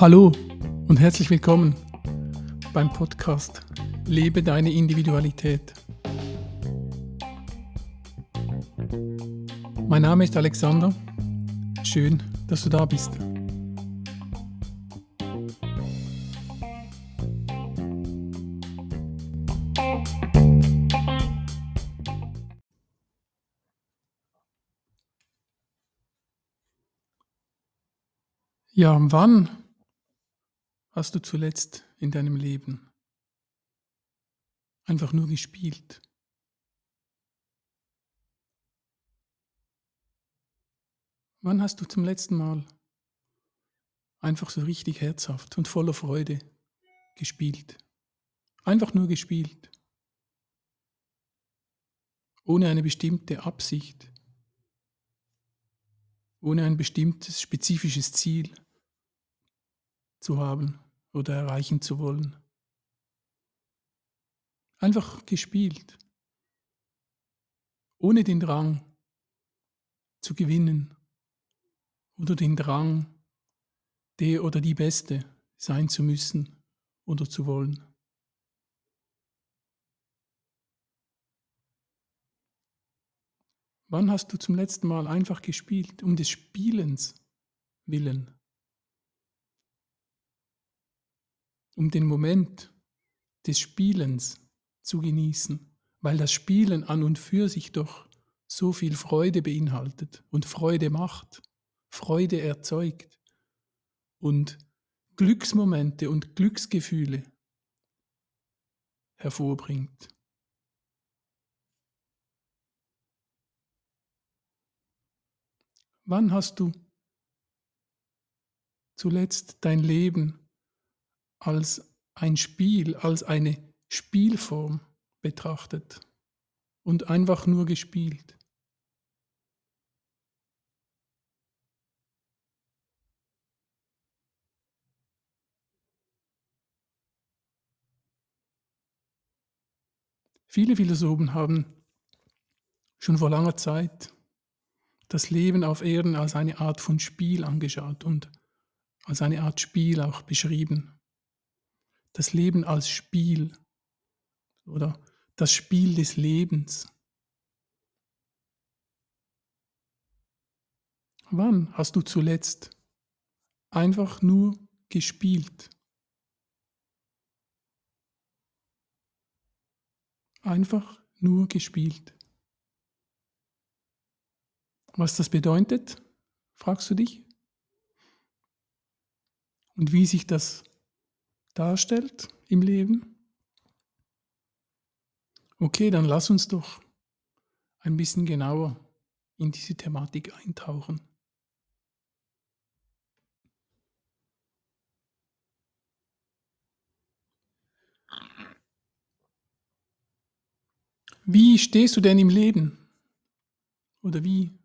Hallo und herzlich willkommen beim Podcast Lebe deine Individualität. Mein Name ist Alexander. Schön, dass du da bist. Ja, wann hast du zuletzt in deinem Leben einfach nur gespielt? Wann hast du zum letzten Mal einfach so richtig herzhaft und voller Freude gespielt? Einfach nur gespielt. Ohne eine bestimmte Absicht. Ohne ein bestimmtes spezifisches Ziel zu haben oder erreichen zu wollen. Einfach gespielt, ohne den Drang zu gewinnen oder den Drang, der oder die Beste sein zu müssen oder zu wollen. Wann hast du zum letzten Mal einfach gespielt, um des Spielens willen? Um den Moment des Spielens zu genießen, weil das Spielen an und für sich doch so viel Freude beinhaltet und Freude macht, Freude erzeugt und Glücksmomente und Glücksgefühle hervorbringt. Wann hast du zuletzt dein Leben als ein Spiel, als eine Spielform betrachtet und einfach nur gespielt. Viele Philosophen haben schon vor langer Zeit das Leben auf Erden als eine Art von Spiel angeschaut und als eine Art Spiel auch beschrieben das Leben als Spiel oder das Spiel des Lebens. Wann hast du zuletzt einfach nur gespielt? Einfach nur gespielt. Was das bedeutet, fragst du dich? Und wie sich das darstellt im Leben? Okay, dann lass uns doch ein bisschen genauer in diese Thematik eintauchen. Wie stehst du denn im Leben? Oder wie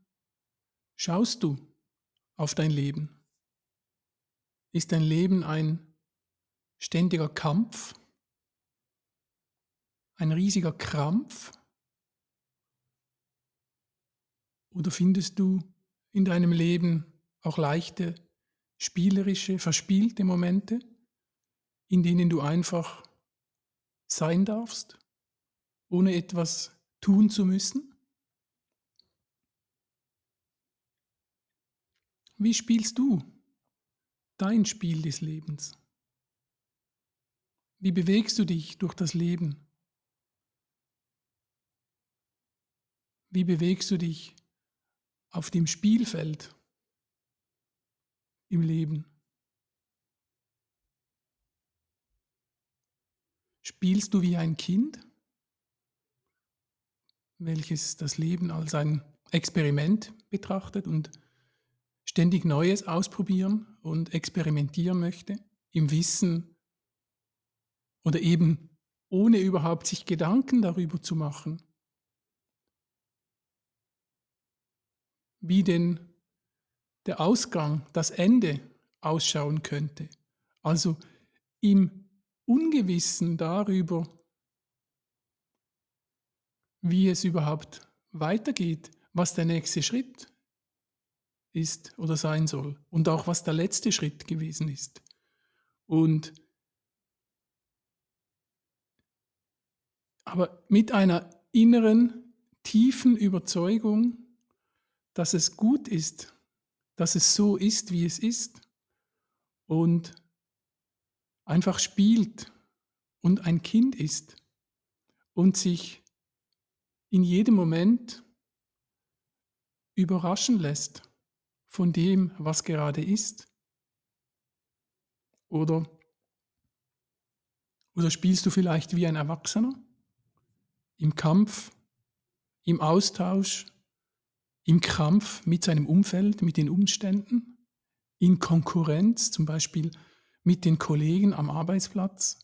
schaust du auf dein Leben? Ist dein Leben ein ständiger Kampf, ein riesiger Krampf? Oder findest du in deinem Leben auch leichte, spielerische, verspielte Momente, in denen du einfach sein darfst, ohne etwas tun zu müssen? Wie spielst du dein Spiel des Lebens? Wie bewegst du dich durch das Leben? Wie bewegst du dich auf dem Spielfeld im Leben? Spielst du wie ein Kind, welches das Leben als ein Experiment betrachtet und ständig Neues ausprobieren und experimentieren möchte, im Wissen, oder eben ohne überhaupt sich Gedanken darüber zu machen, wie denn der Ausgang, das Ende ausschauen könnte. Also im Ungewissen darüber, wie es überhaupt weitergeht, was der nächste Schritt ist oder sein soll und auch was der letzte Schritt gewesen ist. Und aber mit einer inneren, tiefen Überzeugung, dass es gut ist, dass es so ist, wie es ist und einfach spielt und ein Kind ist und sich in jedem Moment überraschen lässt von dem, was gerade ist? Oder, oder spielst du vielleicht wie ein Erwachsener im Kampf, im Austausch, im Kampf mit seinem Umfeld, mit den Umständen, in Konkurrenz, zum Beispiel mit den Kollegen am Arbeitsplatz,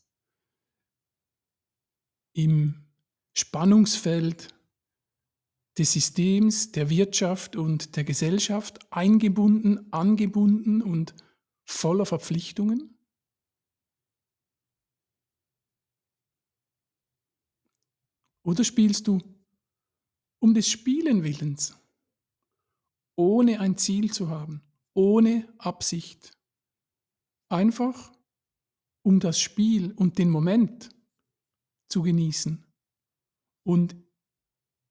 im Spannungsfeld des Systems, der Wirtschaft und der Gesellschaft eingebunden, angebunden und voller Verpflichtungen? Oder spielst du um des Spielen willens, ohne ein Ziel zu haben, ohne Absicht, einfach um das Spiel und den Moment zu genießen und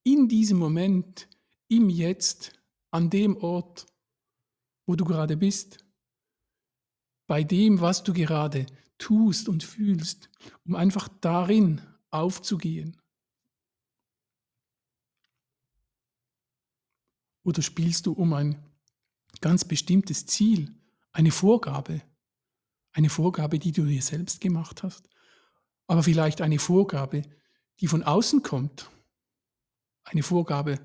in diesem Moment, im Jetzt, an dem Ort, wo du gerade bist, bei dem, was du gerade tust und fühlst, um einfach darin aufzugehen. Oder spielst du um ein ganz bestimmtes Ziel, eine Vorgabe, eine Vorgabe, die du dir selbst gemacht hast, aber vielleicht eine Vorgabe, die von außen kommt? Eine Vorgabe,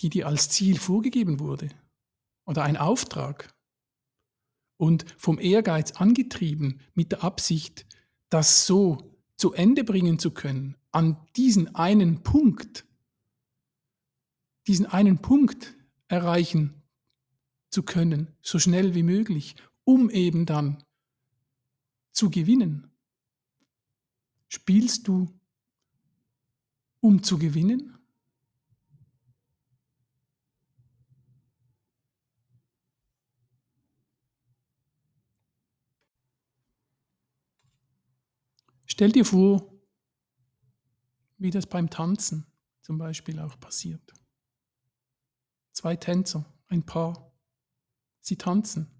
die dir als Ziel vorgegeben wurde? Oder ein Auftrag? Und vom Ehrgeiz angetrieben mit der Absicht, das so zu Ende bringen zu können, an diesen einen Punkt, diesen einen Punkt erreichen zu können, so schnell wie möglich, um eben dann zu gewinnen. Spielst du, um zu gewinnen? Stell dir vor, wie das beim Tanzen zum Beispiel auch passiert. Zwei Tänzer, ein Paar, sie tanzen,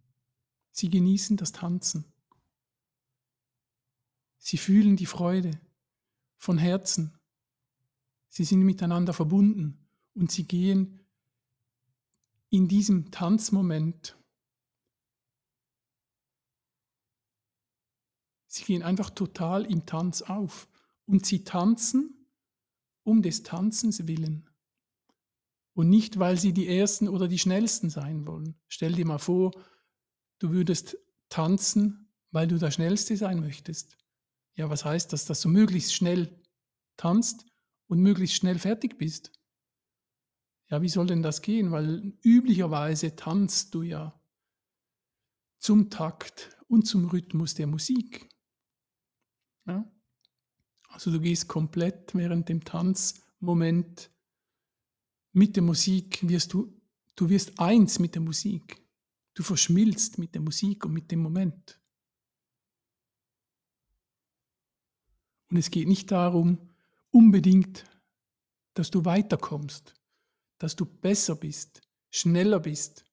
sie genießen das Tanzen. Sie fühlen die Freude von Herzen. Sie sind miteinander verbunden und sie gehen in diesem Tanzmoment Sie gehen einfach total im Tanz auf und sie tanzen um des Tanzens willen und nicht, weil sie die Ersten oder die Schnellsten sein wollen. Stell dir mal vor, du würdest tanzen, weil du der Schnellste sein möchtest. Ja, was heißt das, dass du möglichst schnell tanzt und möglichst schnell fertig bist? Ja, wie soll denn das gehen? Weil üblicherweise tanzt du ja zum Takt und zum Rhythmus der Musik. Ja? Also du gehst komplett während dem Tanzmoment mit der Musik, wirst du, du wirst eins mit der Musik. Du verschmilzt mit der Musik und mit dem Moment. Und es geht nicht darum, unbedingt, dass du weiterkommst, dass du besser bist, schneller bist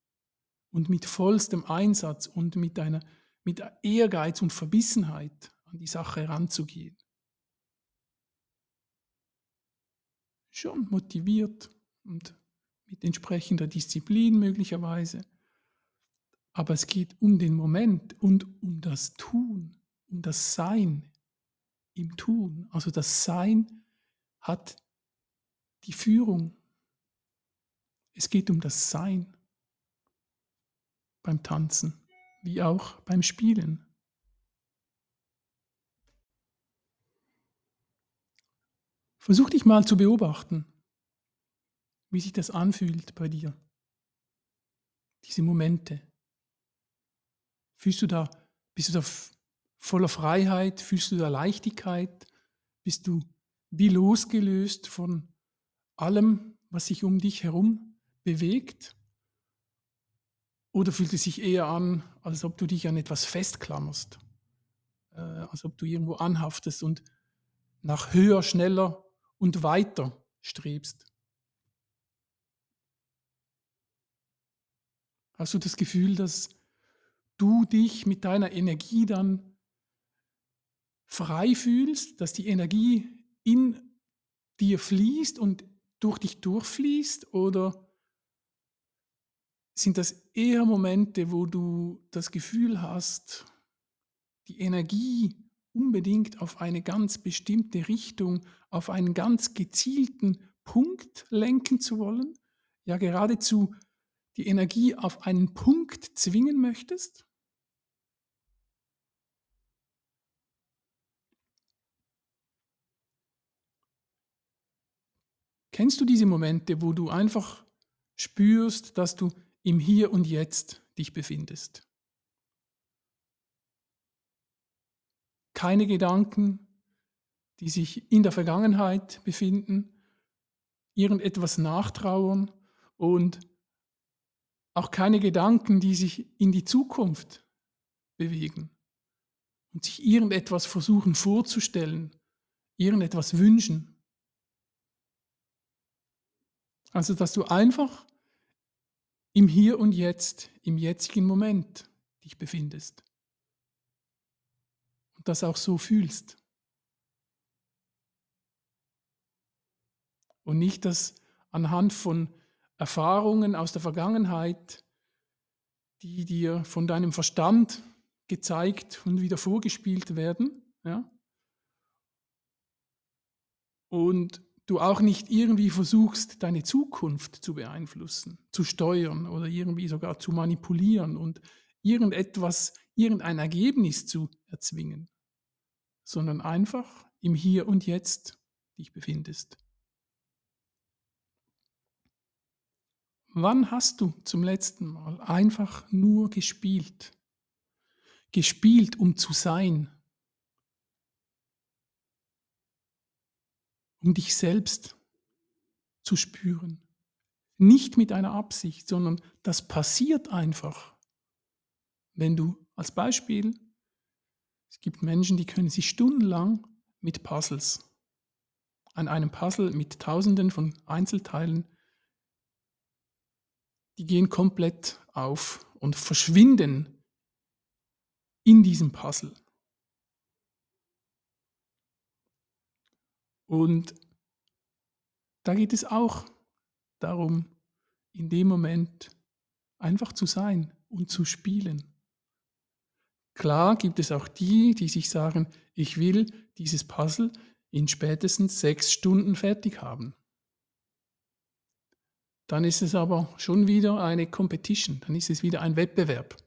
und mit vollstem Einsatz und mit einer mit Ehrgeiz und Verbissenheit an die Sache heranzugehen. Schon motiviert und mit entsprechender Disziplin möglicherweise. Aber es geht um den Moment und um das Tun, um das Sein im Tun. Also das Sein hat die Führung. Es geht um das Sein beim Tanzen wie auch beim Spielen. Versuch dich mal zu beobachten, wie sich das anfühlt bei dir. Diese Momente. Fühlst du da, bist du da voller Freiheit? Fühlst du da Leichtigkeit? Bist du wie losgelöst von allem, was sich um dich herum bewegt? Oder fühlt es sich eher an, als ob du dich an etwas festklammerst? Äh, als ob du irgendwo anhaftest und nach höher, schneller und weiter strebst? Hast du das Gefühl, dass du dich mit deiner Energie dann frei fühlst, dass die Energie in dir fließt und durch dich durchfließt? Oder sind das eher Momente, wo du das Gefühl hast, die Energie unbedingt auf eine ganz bestimmte Richtung, auf einen ganz gezielten Punkt lenken zu wollen? Ja, geradezu die Energie auf einen Punkt zwingen möchtest? Kennst du diese Momente, wo du einfach spürst, dass du im Hier und Jetzt dich befindest? Keine Gedanken, die sich in der Vergangenheit befinden, irgendetwas nachtrauern und auch keine Gedanken, die sich in die Zukunft bewegen und sich irgendetwas versuchen vorzustellen, irgendetwas wünschen. Also, dass du einfach im Hier und Jetzt, im jetzigen Moment dich befindest. Und das auch so fühlst. Und nicht, dass anhand von Erfahrungen aus der Vergangenheit, die dir von deinem Verstand gezeigt und wieder vorgespielt werden, ja? und du auch nicht irgendwie versuchst, deine Zukunft zu beeinflussen, zu steuern oder irgendwie sogar zu manipulieren und irgendetwas, irgendein Ergebnis zu erzwingen, sondern einfach im Hier und Jetzt dich befindest. Wann hast du zum letzten Mal einfach nur gespielt? Gespielt, um zu sein, um dich selbst zu spüren. Nicht mit einer Absicht, sondern das passiert einfach. Wenn du als Beispiel, es gibt Menschen, die können sich stundenlang mit Puzzles, an einem Puzzle mit Tausenden von Einzelteilen, die gehen komplett auf und verschwinden in diesem Puzzle. Und da geht es auch darum, in dem Moment einfach zu sein und zu spielen. Klar gibt es auch die, die sich sagen, ich will dieses Puzzle in spätestens sechs Stunden fertig haben. Dann ist es aber schon wieder eine Competition, dann ist es wieder ein Wettbewerb.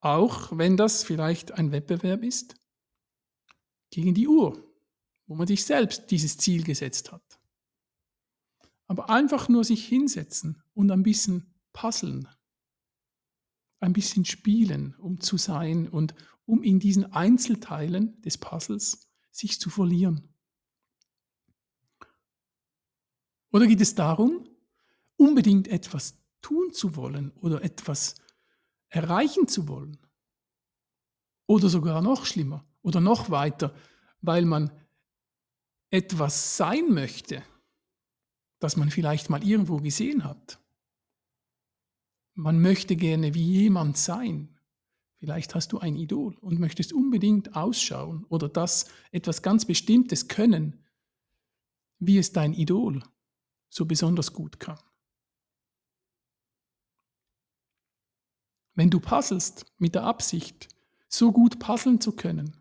Auch wenn das vielleicht ein Wettbewerb ist gegen die Uhr, wo man sich selbst dieses Ziel gesetzt hat. Aber einfach nur sich hinsetzen und ein bisschen puzzeln, ein bisschen spielen, um zu sein und um in diesen Einzelteilen des Puzzles sich zu verlieren. Oder geht es darum, unbedingt etwas tun zu wollen oder etwas erreichen zu wollen? Oder sogar noch schlimmer oder noch weiter, weil man etwas sein möchte, das man vielleicht mal irgendwo gesehen hat. Man möchte gerne wie jemand sein. Vielleicht hast du ein Idol und möchtest unbedingt ausschauen oder das etwas ganz Bestimmtes können, wie es dein Idol so besonders gut kann. Wenn du puzzelst mit der Absicht, so gut puzzeln zu können,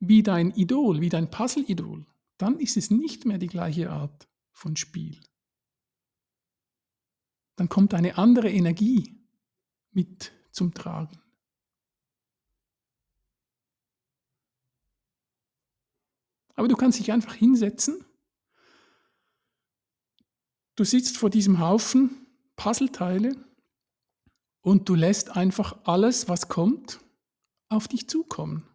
wie dein Idol, wie dein Puzzle-Idol, dann ist es nicht mehr die gleiche Art von Spiel. Dann kommt eine andere Energie mit zum Tragen. Aber du kannst dich einfach hinsetzen. Du sitzt vor diesem Haufen Puzzleteile und du lässt einfach alles, was kommt, auf dich zukommen.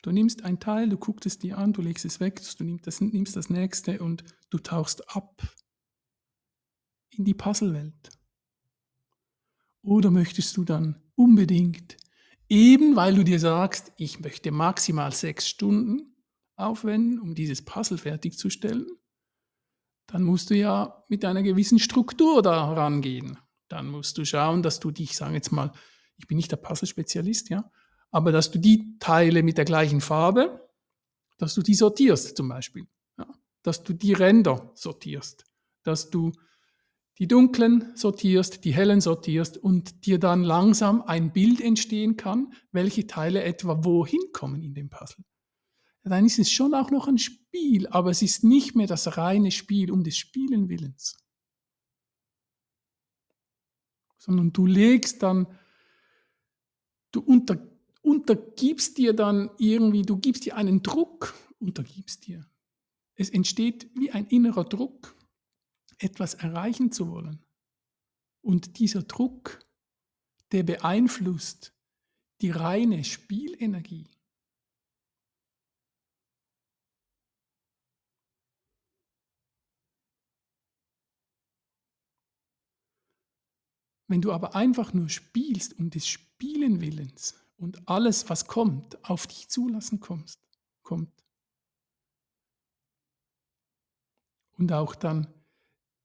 Du nimmst ein Teil, du guckst es dir an, du legst es weg, du nimmst das, nimmst das nächste und du tauchst ab in die Puzzlewelt? Oder möchtest du dann unbedingt, eben weil du dir sagst, ich möchte maximal sechs Stunden aufwenden, um dieses Puzzle fertigzustellen, dann musst du ja mit einer gewissen Struktur da rangehen. Dann musst du schauen, dass du dich, sagen jetzt mal, ich bin nicht der Puzzle-Spezialist, ja, aber dass du die Teile mit der gleichen Farbe, dass du die sortierst zum Beispiel, ja, dass du die Ränder sortierst, dass du die dunklen sortierst, die hellen sortierst und dir dann langsam ein Bild entstehen kann, welche Teile etwa wohin kommen in dem Puzzle. Dann ist es schon auch noch ein Spiel, aber es ist nicht mehr das reine Spiel um des Spielen Willens, sondern du legst dann, du unter, untergibst dir dann irgendwie, du gibst dir einen Druck, untergibst dir. Es entsteht wie ein innerer Druck etwas erreichen zu wollen. Und dieser Druck, der beeinflusst die reine Spielenergie. Wenn du aber einfach nur spielst um des Spielen willens und alles, was kommt, auf dich zulassen kommst, kommt und auch dann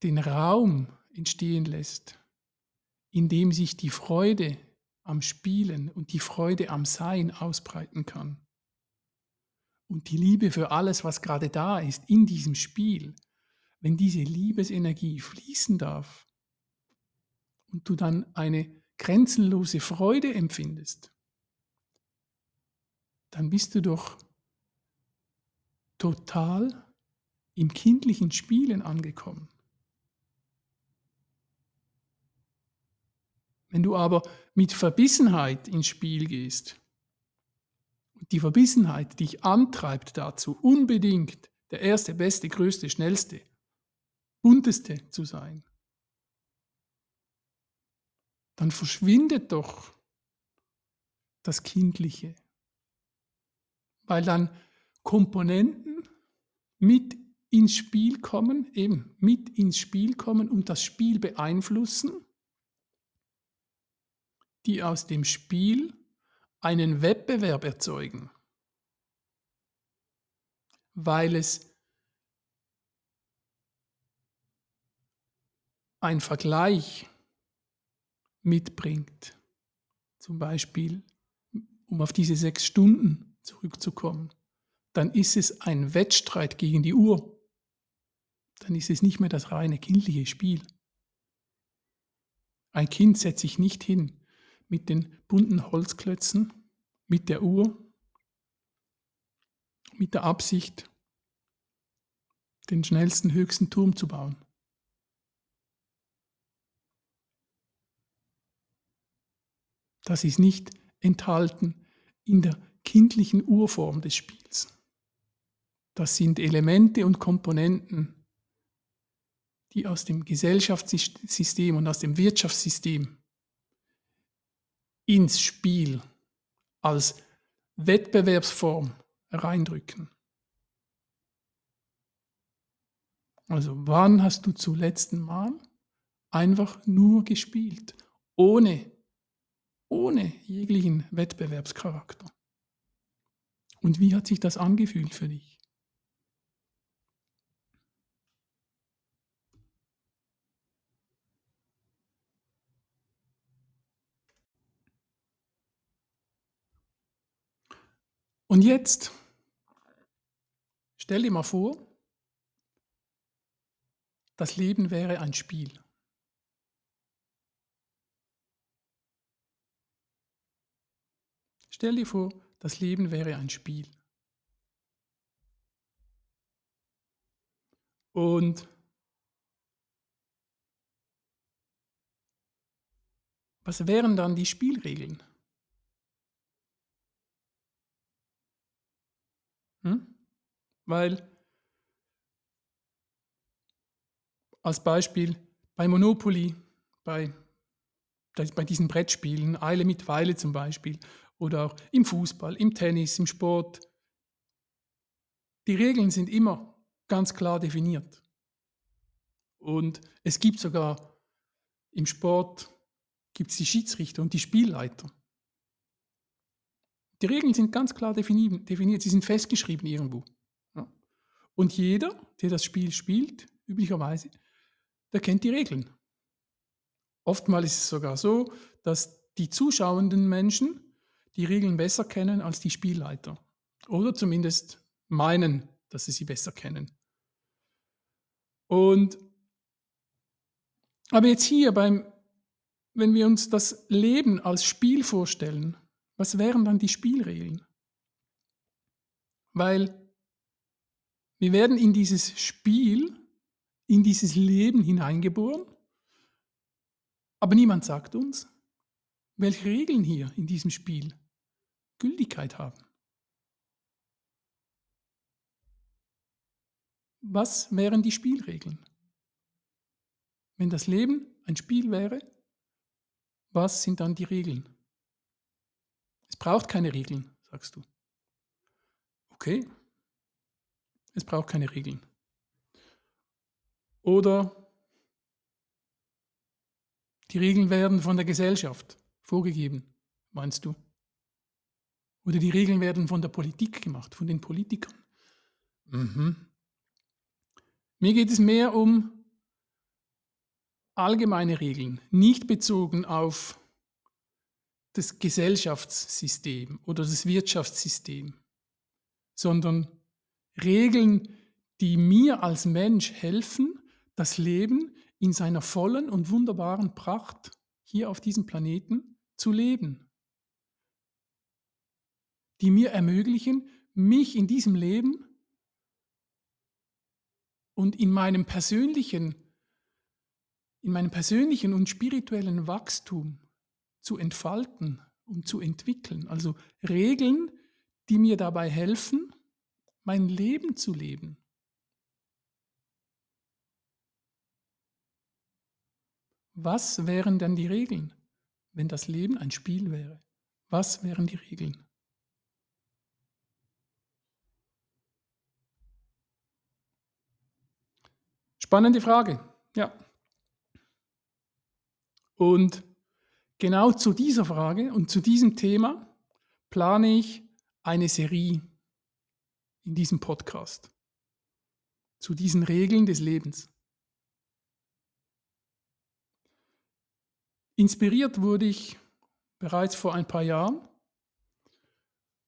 den Raum entstehen lässt, in dem sich die Freude am Spielen und die Freude am Sein ausbreiten kann. Und die Liebe für alles, was gerade da ist, in diesem Spiel, wenn diese Liebesenergie fließen darf und du dann eine grenzenlose Freude empfindest, dann bist du doch total im kindlichen Spielen angekommen. Wenn du aber mit Verbissenheit ins Spiel gehst, und die Verbissenheit dich antreibt dazu, unbedingt der erste, beste, größte, schnellste, bunteste zu sein, dann verschwindet doch das Kindliche, weil dann Komponenten mit ins Spiel kommen, eben mit ins Spiel kommen und das Spiel beeinflussen, die aus dem Spiel einen Wettbewerb erzeugen, weil es ein Vergleich mitbringt. Zum Beispiel, um auf diese sechs Stunden zurückzukommen, dann ist es ein Wettstreit gegen die Uhr. Dann ist es nicht mehr das reine kindliche Spiel. Ein Kind setzt sich nicht hin mit den bunten Holzklötzen, mit der Uhr, mit der Absicht, den schnellsten, höchsten Turm zu bauen. Das ist nicht enthalten in der kindlichen Urform des Spiels. Das sind Elemente und Komponenten, die aus dem Gesellschaftssystem und aus dem Wirtschaftssystem ins Spiel als Wettbewerbsform reindrücken. Also wann hast du zuletzt Mal einfach nur gespielt, ohne, ohne jeglichen Wettbewerbscharakter? Und wie hat sich das angefühlt für dich? Und jetzt stell dir mal vor, das Leben wäre ein Spiel. Stell dir vor, das Leben wäre ein Spiel. Und was wären dann die Spielregeln? Hm? Weil als Beispiel bei Monopoly, bei, bei diesen Brettspielen, Eile mit Weile zum Beispiel, oder auch im Fußball, im Tennis, im Sport, die Regeln sind immer ganz klar definiert. Und es gibt sogar im Sport gibt es die Schiedsrichter und die Spielleiter. Die Regeln sind ganz klar definiert, sie sind festgeschrieben irgendwo. Und jeder, der das Spiel spielt, üblicherweise, der kennt die Regeln. Oftmals ist es sogar so, dass die zuschauenden Menschen die Regeln besser kennen als die Spielleiter. Oder zumindest meinen, dass sie sie besser kennen. Und aber jetzt hier beim, wenn wir uns das Leben als Spiel vorstellen, was wären dann die Spielregeln? Weil wir werden in dieses Spiel, in dieses Leben hineingeboren, aber niemand sagt uns, welche Regeln hier in diesem Spiel Gültigkeit haben. Was wären die Spielregeln? Wenn das Leben ein Spiel wäre, was sind dann die Regeln? Es braucht keine Regeln, sagst du. Okay, es braucht keine Regeln. Oder die Regeln werden von der Gesellschaft vorgegeben, meinst du? Oder die Regeln werden von der Politik gemacht, von den Politikern. Mhm. Mir geht es mehr um allgemeine Regeln, nicht bezogen auf das Gesellschaftssystem oder das Wirtschaftssystem, sondern Regeln, die mir als Mensch helfen, das Leben in seiner vollen und wunderbaren Pracht hier auf diesem Planeten zu leben die mir ermöglichen, mich in diesem Leben und in meinem persönlichen, in meinem persönlichen und spirituellen Wachstum zu entfalten und zu entwickeln. Also Regeln, die mir dabei helfen, mein Leben zu leben. Was wären denn die Regeln, wenn das Leben ein Spiel wäre? Was wären die Regeln? Spannende Frage, ja. Und genau zu dieser Frage und zu diesem Thema plane ich eine Serie in diesem Podcast zu diesen Regeln des Lebens. Inspiriert wurde ich bereits vor ein paar Jahren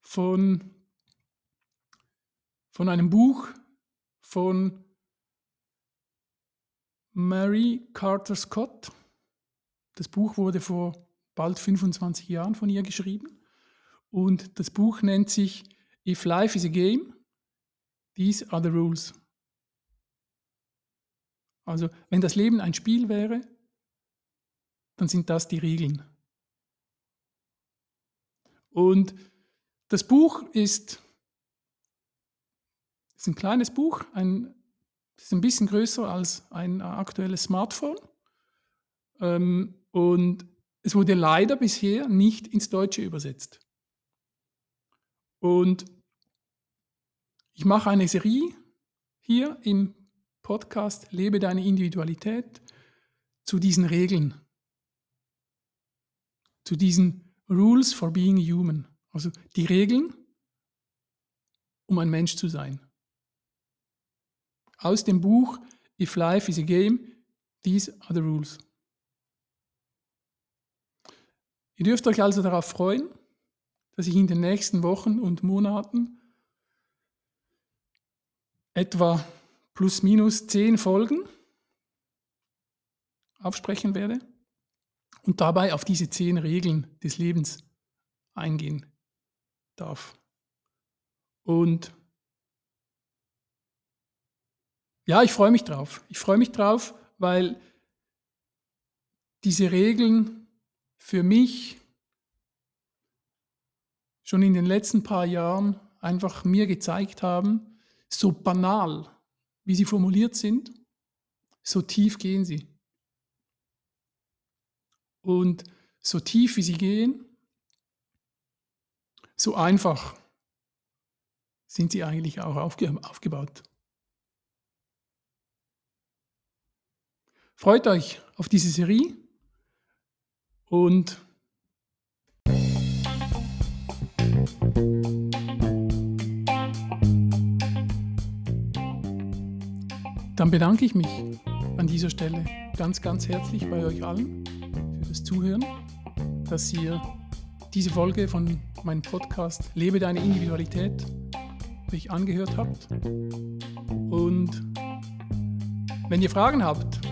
von, von einem Buch von Mary Carter Scott. Das Buch wurde vor bald 25 Jahren von ihr geschrieben. Und das Buch nennt sich If Life is a Game, These are the Rules. Also wenn das Leben ein Spiel wäre, dann sind das die Regeln. Und das Buch ist, ist ein kleines Buch, ein ist ein bisschen größer als ein aktuelles Smartphone. Ähm, und es wurde leider bisher nicht ins Deutsche übersetzt. Und ich mache eine Serie hier im Podcast Lebe deine Individualität zu diesen Regeln, zu diesen Rules for Being Human, also die Regeln, um ein Mensch zu sein aus dem Buch If Life is a Game, These are the Rules. Ihr dürft euch also darauf freuen, dass ich in den nächsten Wochen und Monaten etwa plus minus zehn Folgen aufsprechen werde und dabei auf diese zehn Regeln des Lebens eingehen darf. Und ja, ich freue mich drauf. Ich freue mich drauf, weil diese Regeln für mich schon in den letzten paar Jahren einfach mir gezeigt haben, so banal, wie sie formuliert sind, so tief gehen sie. Und so tief wie sie gehen, so einfach sind sie eigentlich auch aufgebaut. Freut euch auf diese Serie und dann bedanke ich mich an dieser Stelle ganz, ganz herzlich bei euch allen für das Zuhören, dass ihr diese Folge von meinem Podcast Lebe deine Individualität euch angehört habt. Und wenn ihr Fragen habt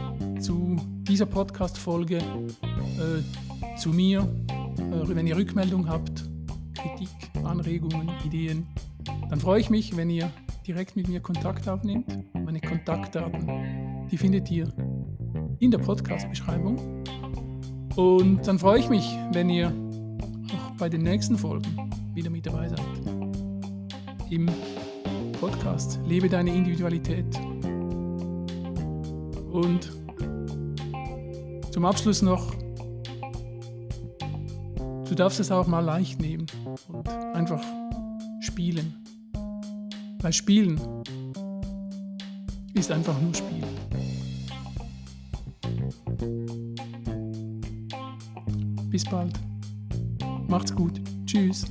zu dieser Podcast-Folge, äh, zu mir, äh, wenn ihr Rückmeldung habt, Kritik, Anregungen, Ideen, dann freue ich mich, wenn ihr direkt mit mir Kontakt aufnehmt. Meine Kontaktdaten, die findet ihr in der Podcast-Beschreibung. Und dann freue ich mich, wenn ihr auch bei den nächsten Folgen wieder mit dabei seid. Im Podcast Lebe deine Individualität. Und zum Abschluss noch, du darfst es auch mal leicht nehmen und einfach spielen. Weil Spielen ist einfach nur Spielen. Bis bald. Macht's gut. Tschüss.